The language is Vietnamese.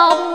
không?